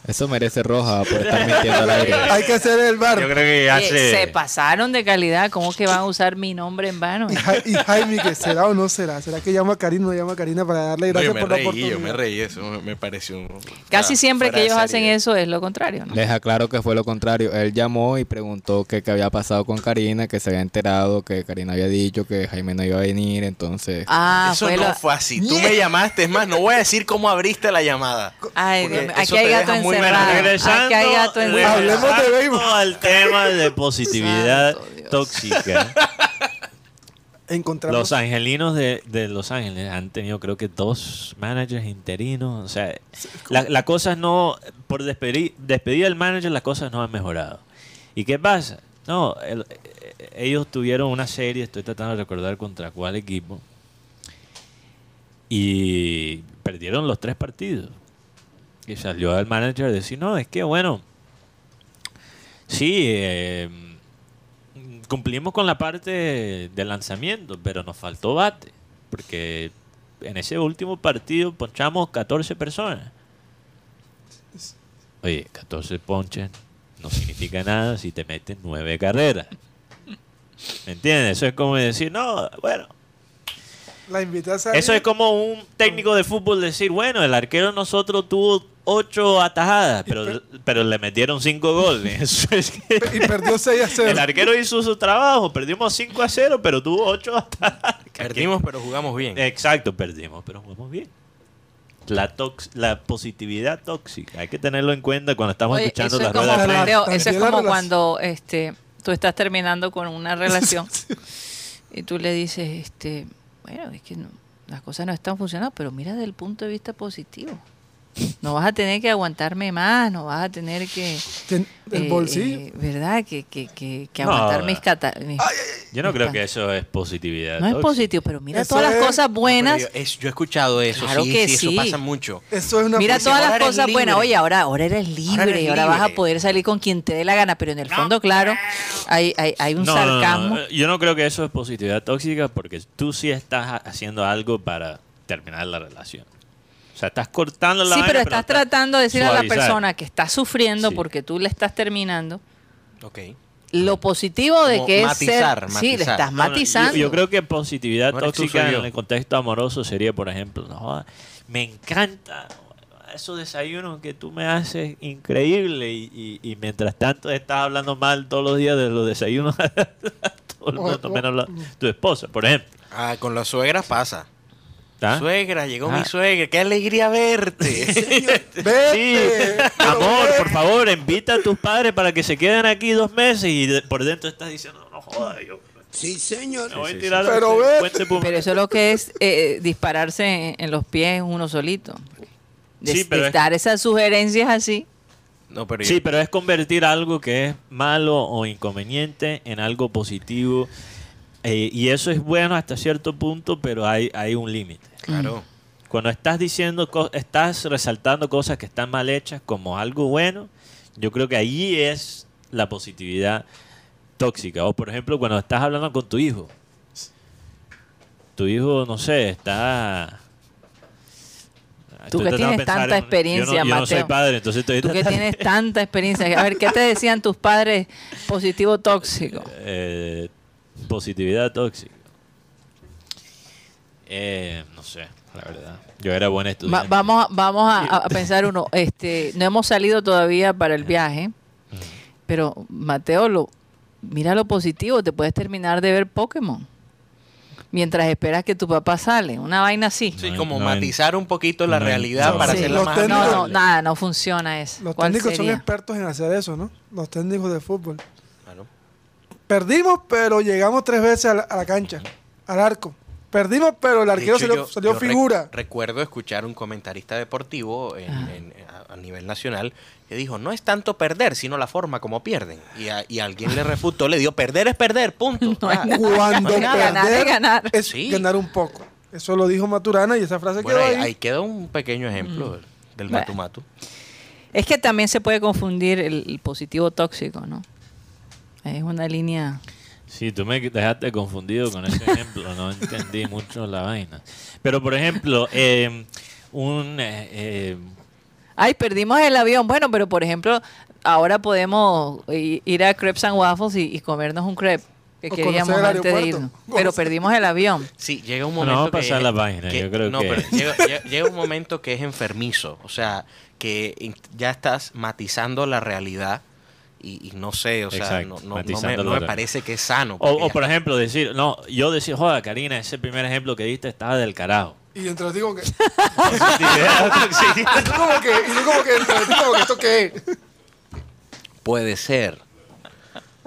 Eso merece roja por estar mintiendo al aire. Hay que hacer el bar. Yo creo que ya Oye, se... se pasaron de calidad. ¿Cómo que van a usar mi nombre en vano? Y, Ja- y Jaime, que será o no será? ¿Será que llama a Karina o no llama a Karina para darle No, gracias yo me por la reí, oportunidad? yo me reí, eso me- pareció... un- Casi ah, siempre que ellos hacen eso es lo contrario. ¿no? Les aclaro que fue lo contrario. Él llamó y preguntó qué había pasado con Karina, que se había enterado, que Karina había dicho que Jaime no iba a venir, entonces... Ah, eso fue no la- fue así. Tú me llamaste, es más, no voy a decir cómo abriste la llamada. Ay, Dios aquí hay te gato deja muy mal. Regresando, al tema de positividad Santo tóxica. Encontramos. Los angelinos de, de Los Ángeles han tenido creo que dos managers interinos. O sea, la, la cosa no, por despedir, despedir al manager las cosas no han mejorado. ¿Y qué pasa? No, el- eh, ellos tuvieron una serie, estoy tratando de recordar contra cuál equipo, y perdieron los tres partidos. Y salió el manager a decir, no, es que bueno, sí, eh, cumplimos con la parte de lanzamiento, pero nos faltó bate, porque en ese último partido ponchamos 14 personas. Oye, 14 ponches no significa nada si te meten 9 carreras. ¿Me entiendes? Eso es como decir, no, bueno, La a salir. eso es como un técnico de fútbol decir, bueno, el arquero nosotros tuvo 8 atajadas, pero, pero le metieron 5 goles. Y perdió 6 a 0. el arquero hizo su trabajo, perdimos 5 a 0, pero tuvo 8 atajadas. Perdimos, pero jugamos bien. Exacto, perdimos, pero jugamos bien. La, tox- la positividad tóxica, hay que tenerlo en cuenta cuando estamos Oye, escuchando eso las es como, ruedas de eso es como cuando este, tú estás terminando con una relación y tú le dices, este, bueno, es que no- las cosas no están funcionando, pero mira desde el punto de vista positivo. No vas a tener que aguantarme más, no vas a tener que... Tien- El eh, bolsillo. eh, ¿Verdad? Que, que, que, que aguantar no. mis... cata- mis- Yo no creo que eso es positividad no es positivo, pero mira Eso todas es- las cosas buenas. yo, es- yo he escuchado eso, Claro sí, que sí, eso pasa mucho. Eso es una Mira todas ahora las cosas buenas. Oye, ahora, ahora eres libre eres y ahora vas a poder salir con quien te dé la gana, pero en el fondo, claro, hay, hay, hay un No, no, no, sarcasmo. no. Yo no creo que eso es positividad tóxica porque tú sí estás ha- haciendo algo para terminar la relación. O sea, estás cortando la Sí, vaina, pero estás tratando de decirle a la persona que está sufriendo Sí. porque tú le estás terminando Ok. lo positivo de Como que matizar, es ser... Sí, le matizar. estás No, no, matizando. yo, yo creo que positividad tóxica en el contexto amoroso sería, por ejemplo, no, joda, me encanta esos desayunos que tú me haces increíble y, y- y mientras tanto estás hablando mal todos los días de los desayunos a todo el mundo, menos la- tu esposa, por ejemplo. Ah, con las suegras pasa. ¿Ah? Suegra, llegó Ah. mi suegra, qué alegría verte. Vete. Sí, amor, por favor, invita a tus padres para que se queden aquí dos meses y de- por dentro estás diciendo, no joda, yo Sí, señor. sí, sí. Pero este Pero eso es lo que es eh, dispararse en, en los pies uno solito. De, Sí, pero de es- dar esas sugerencias así. No, pero Sí, yo- pero es convertir algo que es malo o inconveniente en algo positivo. Eh, y eso es bueno hasta cierto punto, pero hay, hay un límite. claro. Cuando estás diciendo, estás resaltando cosas que están mal hechas como algo bueno, yo creo que ahí es la positividad tóxica. O por ejemplo, cuando estás hablando con tu hijo. Tu hijo, no sé, está... Tú Estoy que tienes tanta en- experiencia, yo no, yo no soy Mateo. padre, entonces estoy Tú que tienes tanta experiencia. A ver, ¿qué te decían tus padres positivo tóxico? Eh, positividad tóxica. Eh, no sé, la verdad. Yo era buen Va- estudiante. vamos a, vamos a, a pensar uno. Este, no hemos salido todavía para el viaje, pero Mateo, lo, mira lo positivo. Te puedes terminar de ver Pokémon mientras esperas que tu papá sale. Una vaina así. Sí, No, como no, matizar un poquito la no, realidad no. para Sí. hacerla Los más técnicos- No, no, nada, no funciona eso. Los ¿Cuál técnicos son sería? expertos en hacer eso, ¿no? Los técnicos de fútbol. Perdimos, pero llegamos tres veces a la, a la cancha, al arco. Perdimos, pero el arquero hecho, salió, yo- salió yo rec- figura. recuerdo escuchar un comentarista deportivo en- Ah. en- a, a nivel nacional que dijo, no es tanto perder, sino la forma como pierden. Y, a- y alguien le refutó, le dio, perder es perder, punto. No Ah, nada. Cuando ganar es perder ganar. es Sí. ganar un poco. Eso lo dijo Maturana y esa frase bueno, quedó ahí, ahí. queda un pequeño ejemplo del- del Mm. Bueno. matu matu. Es que también se puede confundir el, el positivo tóxico, ¿no? Es una línea. Sí, tú me dejaste confundido con ese ejemplo, no entendí mucho la vaina. Pero, por ejemplo, eh, un... eh, eh, Ay, perdimos el avión. Bueno, pero por ejemplo, ahora podemos ir a Crepes and Waffles y, y comernos un crepe que queríamos antes de irnos. Pero perdimos el avión. Sí, llega un No, momento vamos a pasar que, la página, yo creo no, que- pero llega, un momento que es enfermizo, o sea, que ya estás matizando la realidad y, y no sé, o sea, Exacto, no, no- no matizando me, no parece que es sano. O, por ejemplo, decir, no, yo decir, joda, Karina, ese primer ejemplo que diste estaba del carajo. Y entre digo que. y tú como que. Y tú como que. Entre ti como que esto qué es. Puede ser,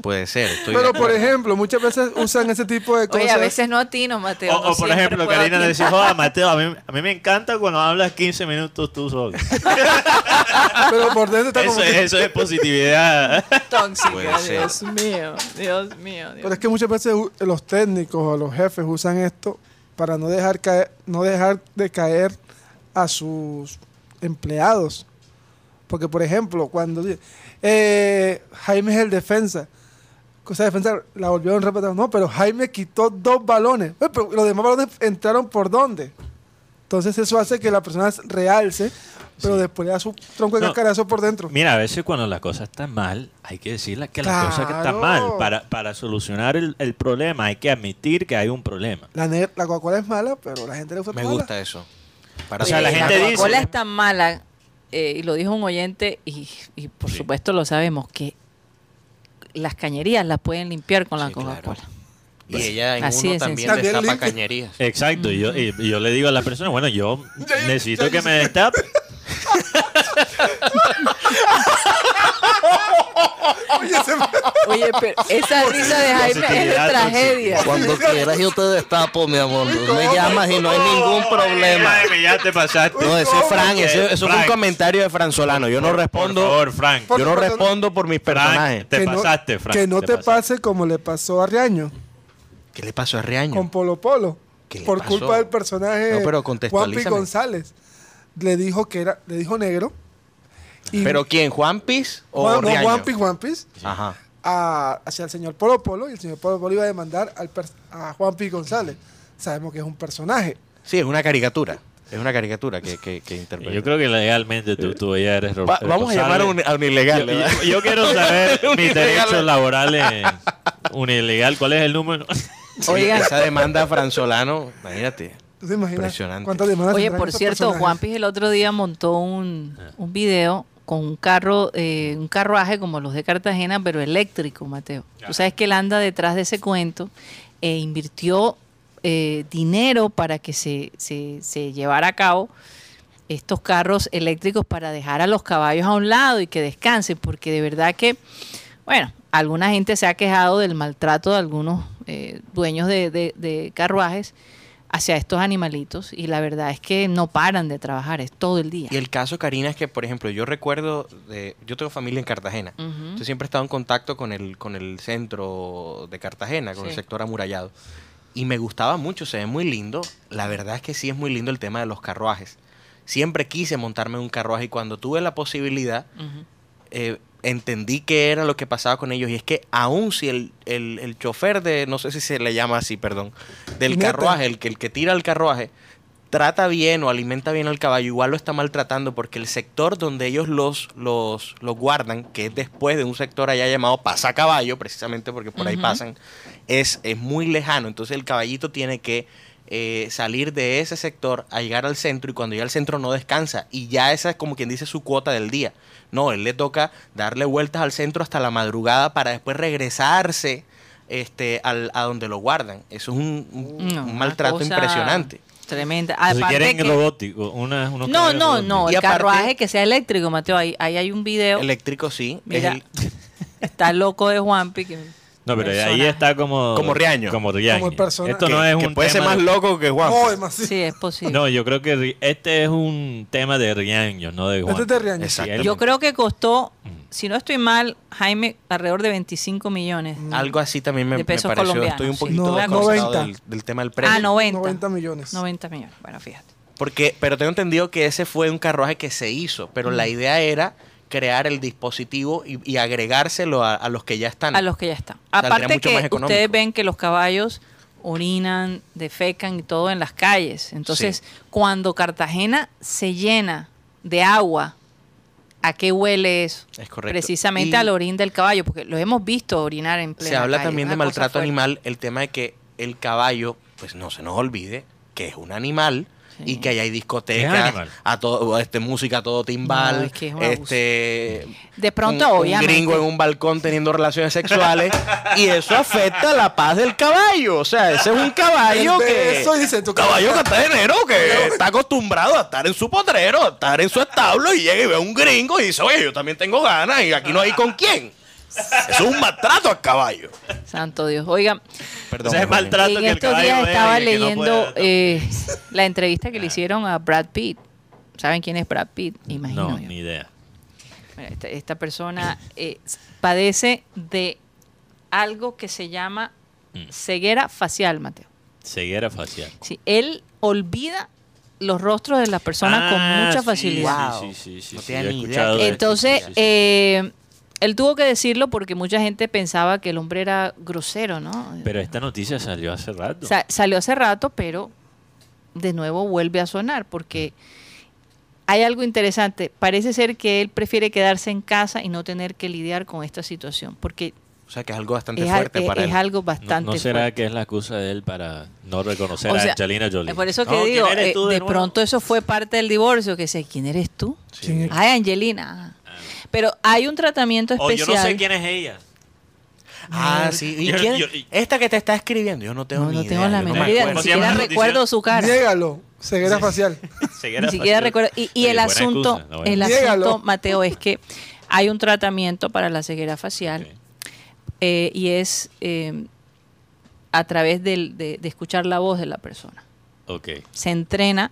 puede ser. estoy Pero por ejemplo, muchas veces usan ese tipo de cosas. Oye, a veces no atino, Mateo. O, no o por ejemplo, Karina decir, joda, Mateo, a mí, a mí me encanta cuando hablas 15 minutos tú solo. Pero por dentro está como Eso, que. eso es positividad. Tóxica, Puede ser. Dios mío, Dios mío. Dios Pero es que muchas veces los técnicos o los jefes usan esto para no dejar caer, no dejar de caer a sus empleados. Porque, por ejemplo, cuando eh, Jaime es el defensa, cosa de defensa la volvieron repetir. No, pero Jaime quitó dos balones. Eh, pero los demás balones entraron por dónde. Entonces eso hace que la persona realce, pero después le da su tronco de No. cascarazo por dentro. Mira, a veces cuando la cosa está mal, hay que decirle que la cosa que está Claro. mal. Para, para solucionar el, el problema hay que admitir que hay un problema. La, ne- la Coca-Cola es mala, pero la gente le gusta Me gusta eso. Para O sea, la Oye, gente dice- Coca-Cola es tan mala, eh, y lo dijo un oyente, y, y por Sí. supuesto lo sabemos, que las cañerías las pueden limpiar con la Sí, claro. Coca-Cola. Y ella en Así uno también sencillo. destapa cañerías. Exacto, y, yo, y, y yo le digo a la persona, bueno, yo necesito que me destape. Oye, se me- Oye, pero esa risa de Jaime es de tragedia. Cuando quieras yo te destapo, mi amor. Me llamas y no hay ningún problema. Jaime, ya te pasaste. No, ese es Fran, ese- eso fue un Frank. comentario de Fran Solano. Yo no Por respondo, favor, Frank. Por- yo no por- respondo por mis Frank, personajes. te pasaste, Frank. Que no te, pase como le pasó a Riaño ¿Qué le pasó a Riaño? con Polo Polo. ¿Qué le Por pasó? culpa del personaje No, pero Juanpi. González. Le dijo que era, le dijo negro. Y ¿Pero quién? ¿Juanpis o Juan, no, Riaño? Juanpi Juanpis Ajá. a- hacia el señor Polo Polo y el señor Polo Polo iba a demandar al per- a Juanpi González. Sabemos que es un personaje. Sí, es una caricatura. Es una caricatura que, que, que interpreta. Yo creo que legalmente tú, tú ya eres Va- vamos a llamar a un, a un ilegal. Yo, ¿verdad? yo- yo quiero saber mis derechos laborales. Un ilegal, ¿cuál es el número? Sí, Oigan. esa demanda a Fran Solano, imagínate. ¿Tú te imaginas Impresionante. Oye, por cierto, personajes? Juanpis el otro día montó un, un video con un carro, eh, un carruaje como los de Cartagena, pero eléctrico, Mateo. Tú sabes que él anda detrás de ese cuento e invirtió eh, dinero para que se, se, se llevara a cabo estos carros eléctricos para dejar a los caballos a un lado y que descansen, porque de verdad que, bueno, alguna gente se ha quejado del maltrato de algunos eh, dueños de, de- de carruajes hacia estos animalitos y la verdad es que no paran de trabajar, es todo el día. Y el caso, Karina, es que, por ejemplo, yo recuerdo, de, yo tengo familia en Cartagena. Yo siempre he estado en contacto con el, con el centro de Cartagena, con el sector amurallado. Y me gustaba mucho, se ve muy lindo. La verdad es que sí es muy lindo el tema de los carruajes. Siempre quise montarme en un carruaje y cuando tuve la posibilidad, eh, entendí qué era lo que pasaba con ellos. Y es que aun si el, el, el chofer de, no sé si se le llama así, perdón, del carruaje, el que, el que tira el carruaje, trata bien o alimenta bien al caballo, igual lo está maltratando porque el sector donde ellos los, los, los guardan, que es después de un sector allá llamado pasacaballo, precisamente porque por ahí pasan, es, es muy lejano. Entonces el caballito tiene que eh, salir de ese sector a llegar al centro y cuando llega al centro no descansa. Y ya esa es como quien dice su cuota del día. No, él le toca darle vueltas al centro hasta la madrugada para después regresarse este, al, a donde lo guardan. Eso es un, un- No, un una maltrato impresionante. Tremenda. si quieren que- robótico, una, unos no, no, robóticos. no, el aparte- carruaje que sea eléctrico, Mateo, ahí, ahí hay un video, Eléctrico sí. es Mira, el- está loco de Juanpi. que- No, pero ahí personaje. está como... Como Riaño. Como Riaño. Como el personaje. Esto que, no es que un puede ser más loco que Juan. No, demasiado. Sí, es posible. No, yo creo que este es un tema de Riaño, no de Juan. Este es de Riaño. Exacto. Yo creo que costó, Mm. si no estoy mal, Jaime, alrededor de 25 millones. Algo así también me, De me pesos pareció. colombianos, Estoy un sí. poquito No, desconectado 90. del, del tema del precio. Ah, 90. 90 millones. 90 millones. Bueno, fíjate. Porque, pero tengo entendido que ese fue un carruaje que se hizo, pero Mm. la idea era crear el dispositivo y, y agregárselo a, a los que ya están. A los que ya están. Saldría Aparte que ustedes ven que los caballos orinan, defecan y todo en las calles. Entonces, Sí. cuando Cartagena se llena de agua a qué huele eso. Es correcto. Precisamente Y- al orín del caballo, porque lo hemos visto orinar en plena Se habla calle, también de maltrato fuerte. animal, el tema de que el caballo, pues no se nos olvide que es un animal y que ahí hay ¿Qué discotecas, a todo, este, música a todo timbal, No, es que es un abuso. este De pronto, un, un obviamente. gringo en un balcón teniendo relaciones sexuales y eso afecta la paz del caballo. O sea, ese es un caballo que eso y dice, tu caballo caballo- catenero que está acostumbrado a estar en su potrero, a estar en su establo y llega y ve a un gringo y dice, oye, yo también tengo ganas y aquí no hay con quién. Es un maltrato al caballo. Santo Dios. Oiga, Perdón. Ese es maltrato en que el estos caballo días estaba no leyendo puede- eh, la entrevista que le hicieron a Brad Pitt. ¿Saben quién es Brad Pitt? Imagino No, yo. ni idea. Esta, esta persona eh, padece de algo que se llama Mm. ceguera facial, Mateo. Ceguera facial. Sí, él olvida los rostros de las personas con Ah, mucha facilidad. Sí, sí, sí. sí, No sí, he escuchado Entonces, sí, sí, sí. eh, él tuvo que decirlo porque mucha gente pensaba que el hombre era grosero, ¿no? Pero esta noticia salió hace rato. Sa- salió hace rato, pero de nuevo vuelve a sonar porque hay algo interesante. Parece ser que él prefiere quedarse en casa y no tener que lidiar con esta situación, porque O sea, que es algo bastante es, fuerte es- para es él. algo ¿No, bastante no será fuerte. que es la excusa de él para no reconocer O a Angelina Jolie? Es por eso que No, ¿quién digo, eres eh, tú de, de pronto eso fue parte del divorcio, que sé, ¿quién eres tú? ¿Quién es? Ay, Angelina. Pero hay un tratamiento O especial. yo no sé quién es ella. Ah, sí. ¿Y Yo- quién? yo- Esta que te está escribiendo, yo no tengo No, ni no idea. tengo la menor me idea, ni ¿Cómo se llama siquiera recuerdo su cara. Niégalo, ceguera facial. Ceguera Ni siquiera facial. recuerdo. Y, el asunto, excusa, el. Niégalo. asunto, Mateo, es que hay un tratamiento para la ceguera facial eh, y es eh, a través del- de, de escuchar la voz de la persona. Ok. Se entrena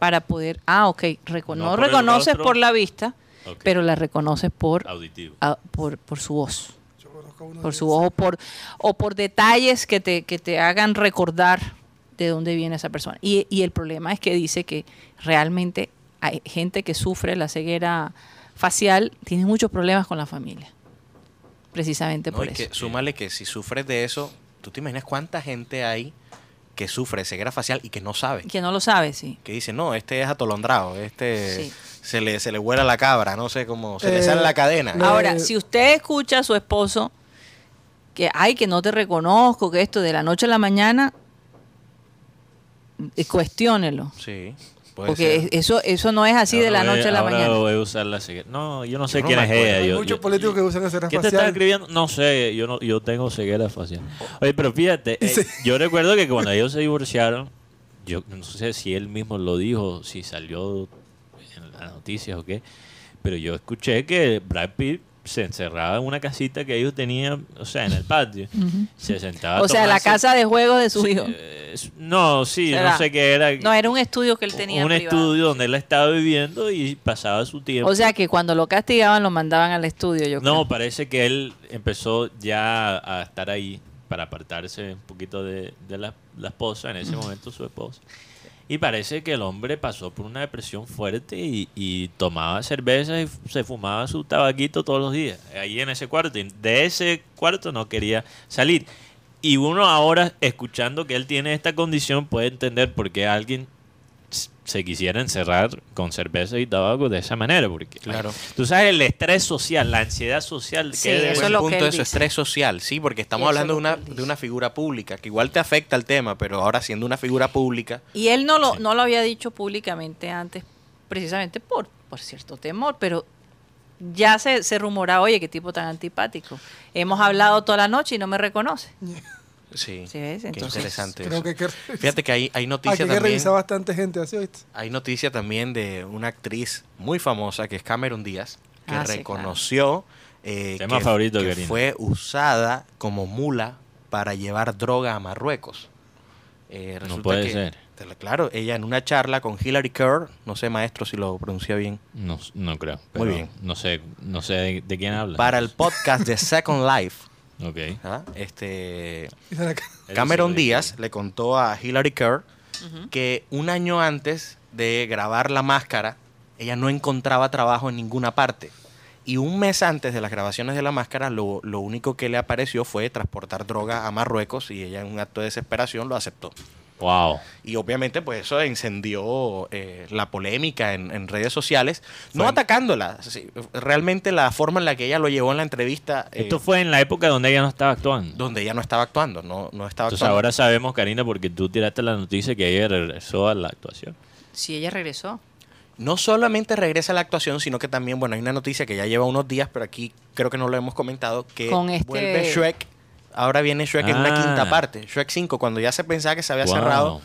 para poder, ah, ok, reco- No reconoces por la vista, Pero la reconoces por, Auditivo. por, por su voz Yo conozco uno por de su voz o por, o por detalles que te, que te hagan recordar de dónde viene esa persona. Y, y el problema es que dice que realmente hay gente que sufre la ceguera facial, tiene muchos problemas con la familia. Precisamente No, por y eso. que súmale que si sufres de eso, tú te imaginas cuánta gente hay que sufre de ceguera facial y que no sabe. Que no lo sabe, sí. Que dice, no, este es atolondrado, este Sí. se, le, se le vuela la cabra, no sé cómo, se le Eh, sale la cadena. no. Ahora, Eh, si usted escucha a su esposo que, ay, que no te reconozco, que esto de la noche a la mañana, eh, cuestiónelo. Sí, Porque ser. eso, eso no es así de la voy- noche a la ahora mañana. voy a usar la ceguera. No, yo no sé Yo no quién es ella. Hay Yo- muchos yo- políticos que usan ceguera ¿Qué te está facial. escribiendo? No sé, yo no, yo tengo ceguera facial. Oye, pero fíjate, eh, Sí. yo recuerdo que cuando ellos se divorciaron, yo no sé si él mismo lo dijo, si salió en las noticias o qué, pero yo escuché que Brad Pitt se encerraba en una casita que ellos tenían, o sea, en el patio. Se sentaba O sea, la casa de juegos de su hijo. Eh, no, sí, ¿Será? no sé qué era. No, era un estudio que él tenía un privado. estudio donde él estaba viviendo y pasaba su tiempo. O sea que cuando lo castigaban lo mandaban al estudio, yo No, creo. parece que él empezó ya a estar ahí para apartarse un poquito de, de la, la esposa, en ese momento su esposa. Y parece que el hombre pasó por una depresión fuerte y, y tomaba cerveza y se fumaba su tabaquito todos los días, ahí en ese cuarto. Y de ese cuarto no quería salir. Y uno ahora, escuchando que él tiene esta condición, puede entender por qué alguien se quisiera encerrar con cerveza y tabaco de esa manera. Porque Claro. tú sabes el estrés social, la ansiedad social. Sí, que eso es lo que punto él de eso, dice. estrés social, sí, porque estamos hablando de es una, de una figura pública, que igual te afecta el tema, pero ahora siendo una figura pública, Y él no lo, no lo había dicho públicamente antes, precisamente por, por cierto temor, pero ya se, se rumoraba, oye, qué tipo tan antipático. Hemos hablado toda la noche y no me reconoce. sí, Sí, ves, qué interesante Creo eso. que hay que revisar. Fíjate que hay, hay noticia que hay que también, revisar bastante gente así, ¿oíste? hay noticia también de una actriz muy famosa que es Cameron Díaz, que Ah, sí, reconoció eh, Tema que, favorito, que fue usada como mula para llevar droga a Marruecos. Eh, resulta puede que- ser. Claro, ella en una charla con Hillary Kerr, no sé maestro si lo pronuncia bien, No, no creo. Muy pero bien. No sé, no sé de, de quién habla. para el podcast de Second Life, Ok. ¿ah? este, Cameron Díaz le contó a Hillary Kerr que un año antes de grabar La Máscara, ella no encontraba trabajo en ninguna parte. Y un mes antes de las grabaciones de La Máscara, lo, lo único que le apareció fue transportar droga a Marruecos y ella en un acto de desesperación lo aceptó. Wow. Y obviamente, pues eso encendió eh, la polémica en, en redes sociales, no Fue- atacándola. sí, realmente la forma en la que ella lo llevó en la entrevista, eh, Esto fue en la época donde ella no estaba actuando. donde ella no estaba actuando, no, no estaba Entonces actuando. ahora sabemos, Karina, porque tú tiraste la noticia que ella regresó a la actuación. Si ella regresó. No solamente regresa a la actuación, sino que también, bueno, hay una noticia que ya lleva unos días, pero aquí creo que no lo hemos comentado, que Con este- vuelve Shrek. Ahora viene Shrek en una Ah. quinta parte. Shrek 5, cuando ya se pensaba que se había Wow. cerrado,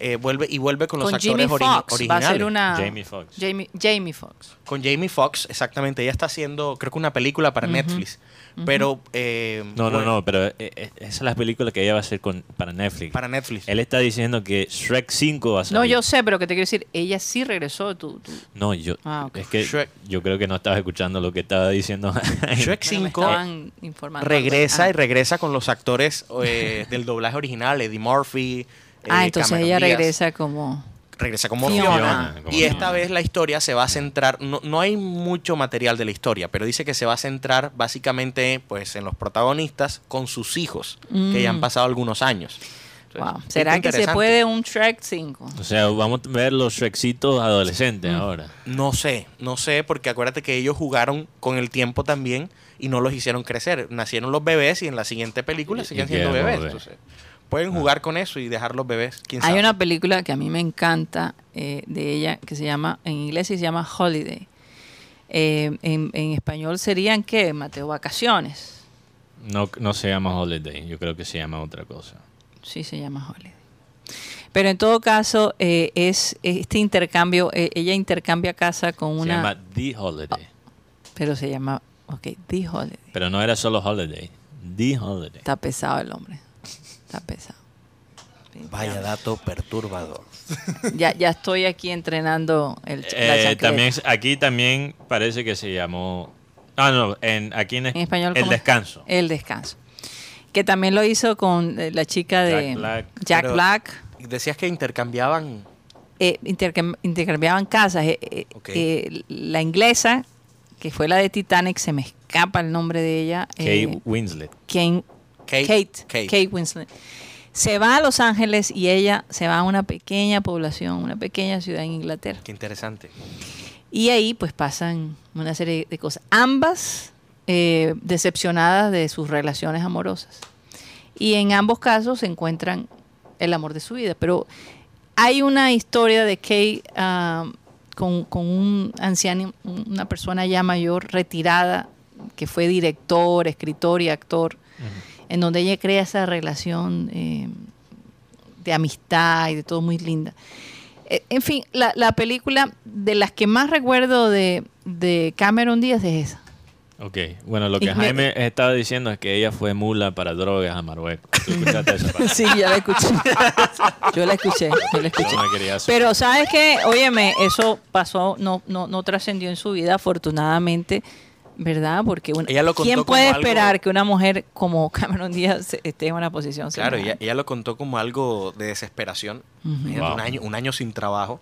eh, vuelve y vuelve con los Jimmy actores ori- Fox. Va a originales. ser una. Jamie Foxx. Jamie, Jamie Foxx. Con Jamie Foxx, exactamente. Ella está haciendo, creo que una película para Netflix. Pero. eh, No, no, bueno, no, pero eh, eh, esa es la película que ella va a hacer con, para Netflix. Para Netflix. Él está diciendo que Shrek 5 va a salir. No, yo sé, pero que te quiero decir, ella sí regresó. Tú, tú- No, yo. Ah, ok. Es que Shrek. yo creo que no estabas escuchando lo que estaba diciendo. Shrek bueno, me 5 estaban informando. regresa Ah. y regresa con los actores eh, del doblaje original, Eddie Murphy. Ah, eh, entonces Cameron ella Díaz. regresa como. Regresa como Fiona. Fiona. Fiona, como Y esta Fiona. vez la historia se va a centrar, no, no hay mucho material de la historia, pero dice que se va a centrar básicamente pues en los protagonistas con sus hijos, que ya han Mm. pasado algunos años. Entonces, Wow. ¿Será que se puede un Shrek 5? o sea, vamos a ver los Shreksitos adolescentes Mm. ahora. No sé, no sé, porque acuérdate que ellos jugaron con el tiempo también y no los hicieron crecer. Nacieron los bebés y en la siguiente película siguen siendo bebés. Entonces, pueden jugar con eso y dejar los bebés. ¿Quién Hay sabe? una película que a mí me encanta eh, de ella que se llama, en inglés se llama Holiday. Eh, en, en español serían, ¿qué? Mateo, vacaciones. No, no se llama Holiday, yo creo que se llama otra cosa. Sí, se llama Holiday. Pero en todo caso, eh, es este intercambio, eh, ella intercambia casa con Se una... llama The Holiday. Pero se llama, ok, The Holiday. Pero no era solo Holiday. The Holiday. Está pesado el hombre. Está pesado. Vaya dato perturbador. Ya, ya estoy aquí entrenando el, la Eh, también, aquí también parece que se llamó. Ah, no, en, aquí en, En español, El ¿cómo? Descanso. El descanso. Que también lo hizo con eh, la chica de Jack Black. Jack Pero- Black. Decías que intercambiaban. Eh, intercam- intercambiaban casas. Eh, la inglesa, que fue la de Titanic, se me escapa el nombre de ella. Kate eh, Winslet. Kane- Kate. Kate, Kate. Kate Winslet. Se va a Los Ángeles y ella se va a una pequeña población, una pequeña ciudad en Inglaterra. Qué interesante. Y ahí pues pasan una serie de cosas. Ambas eh, decepcionadas de sus relaciones amorosas. Y en ambos casos se encuentran el amor de su vida. Pero hay una historia de Kay ah, con, con un anciano, una persona ya mayor, retirada, que fue director, escritor y actor, en donde ella crea esa relación eh, de amistad y de todo muy linda. Eh, En fin, la, la película de las que más recuerdo de, de Cameron Díaz es esa. Ok, bueno, lo Y que me- Jaime estaba diciendo es que ella fue mula para drogas a Marruecos. ¿Tú escuchaste esa parte? Sí, ya la escuché. Yo la escuché, yo la escuché. No me. Pero sabes qué, óyeme, eso pasó, no, no, no trascendió en su vida, afortunadamente, ¿verdad? Porque una- Ella lo contó ¿quién como puede algo- esperar que una mujer como Cameron Díaz esté en una posición Claro, ella, ella lo contó como algo de desesperación. Imagínate, Wow. un, año, un año sin trabajo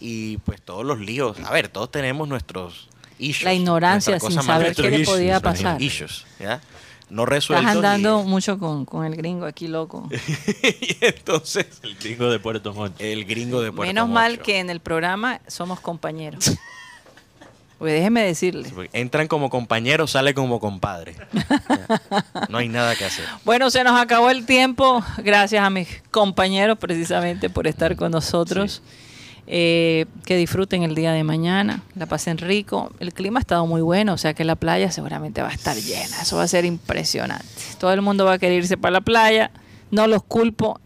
y pues todos los líos. A ver, todos tenemos nuestros issues. La ignorancia sin saber qué le issues, podía pasar. issues, ¿ya? No Estás resueltos. andando y- mucho con, con el gringo aquí, loco. y entonces, El gringo de Puerto Montt. el gringo de Puerto Menos mal que en el programa somos compañeros. Pues déjeme decirle. Entran como compañeros, sale como compadre. No hay nada que hacer. Bueno, se nos acabó el tiempo. Gracias a mis compañeros precisamente por estar con nosotros. Eh, que disfruten el día de mañana, la pasen rico. El clima ha estado muy bueno, o sea que la playa seguramente va a estar llena. Eso va a ser impresionante. Todo el mundo va a querer irse para la playa. No los culpo.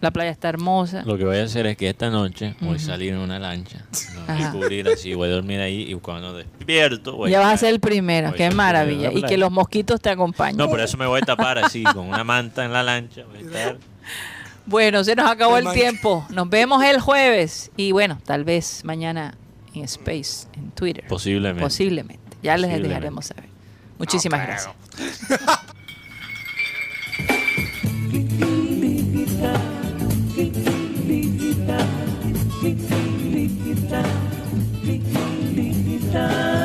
La playa está hermosa. Lo que voy a hacer es que esta noche voy a salir en una lancha, me voy a Ajá. cubrir así, voy a dormir ahí y cuando despierto voy Ya vas a ser el primero. voy a Qué maravilla. la Y que los mosquitos te acompañen. No, por eso me voy a tapar así, con una manta en la lancha. Voy a estar... Bueno, se nos acabó El tiempo. Nos vemos el jueves. Y bueno, tal vez mañana en Space, en Twitter. Posiblemente. Posiblemente. Ya les Posiblemente. dejaremos saber. Muchísimas gracias. distance.